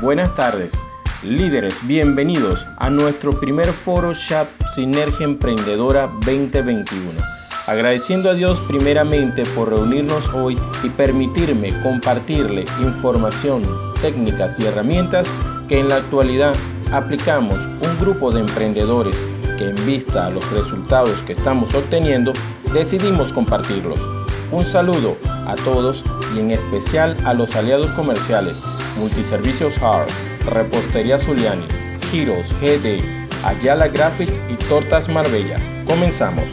Buenas tardes, líderes, bienvenidos a nuestro primer foro Chat Sinergia Emprendedora 2021. Agradeciendo a Dios primeramente por reunirnos hoy y permitirme compartirle información, técnicas y herramientas que en la actualidad aplicamos un grupo de emprendedores que en vista a los resultados que estamos obteniendo decidimos compartirlos. Un saludo a todos y en especial a los aliados comerciales Multiservicios Hard, Repostería Zuliani, Giros GD, Ayala Graphic y Tortas Marbella. Comenzamos.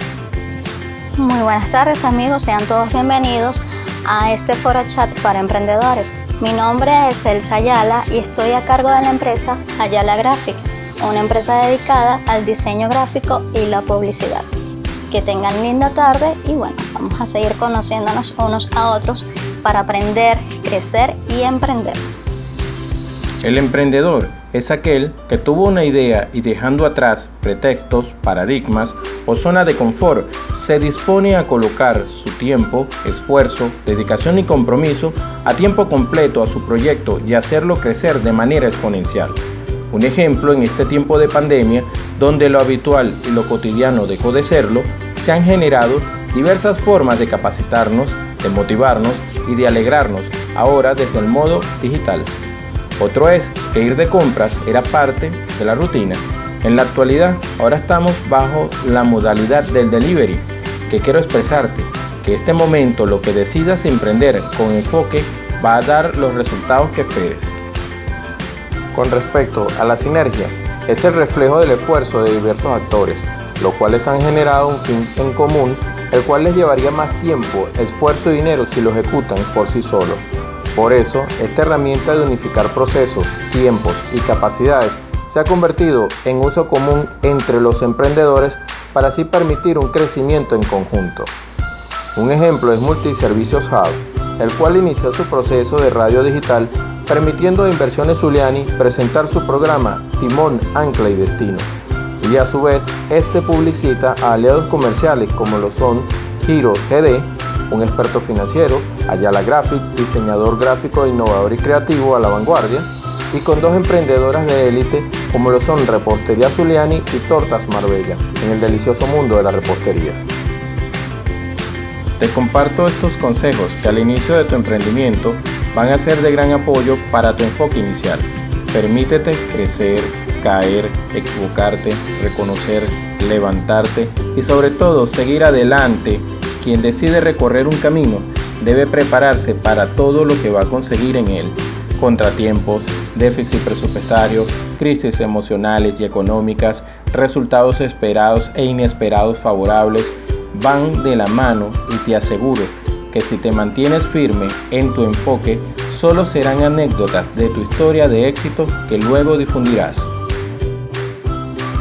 Muy buenas tardes amigos, sean todos bienvenidos a este foro chat para emprendedores. Mi nombre es Elsa Ayala y estoy a cargo de la empresa Ayala Graphic, una empresa dedicada al diseño gráfico y la publicidad. Que tengan linda tarde y bueno, vamos a seguir conociéndonos unos a otros para aprender, crecer y emprender. El emprendedor es aquel que tuvo una idea y dejando atrás pretextos, paradigmas o zona de confort, se dispone a colocar su tiempo, esfuerzo, dedicación y compromiso a tiempo completo a su proyecto y hacerlo crecer de manera exponencial. Un ejemplo en este tiempo de pandemia, donde lo habitual y lo cotidiano dejó de serlo, se han generado diversas formas de capacitarnos, de motivarnos y de alegrarnos, ahora desde el modo digital. Otro es que ir de compras era parte de la rutina. En la actualidad, ahora estamos bajo la modalidad del delivery, que quiero expresarte que este momento lo que decidas emprender con enfoque va a dar los resultados que esperes. Con respecto a la sinergia, es el reflejo del esfuerzo de diversos actores, los cuales han generado un fin en común, el cual les llevaría más tiempo, esfuerzo y dinero si lo ejecutan por sí solos. Por eso, esta herramienta de unificar procesos, tiempos y capacidades se ha convertido en uso común entre los emprendedores para así permitir un crecimiento en conjunto. Un ejemplo es Multiservicios Hub, el cual inició su proceso de radio digital permitiendo a Inversiones Zuliani presentar su programa Timón, Ancla y Destino. Y a su vez, este publicita a aliados comerciales como lo son Giros GD, un experto financiero, Ayala Graphic, diseñador gráfico, innovador y creativo a la vanguardia, y con dos emprendedoras de élite como lo son Repostería Zuliani y Tortas Marbella, en el delicioso mundo de la repostería. Te comparto estos consejos que al inicio de tu emprendimiento van a ser de gran apoyo para tu enfoque inicial. Permítete crecer, caer, equivocarte, reconocer, levantarte y sobre todo seguir adelante quien decide recorrer un camino debe prepararse para todo lo que va a conseguir en él. Contratiempos, déficit presupuestario, crisis emocionales y económicas, resultados esperados e inesperados favorables van de la mano y te aseguro que si te mantienes firme en tu enfoque, solo serán anécdotas de tu historia de éxito que luego difundirás.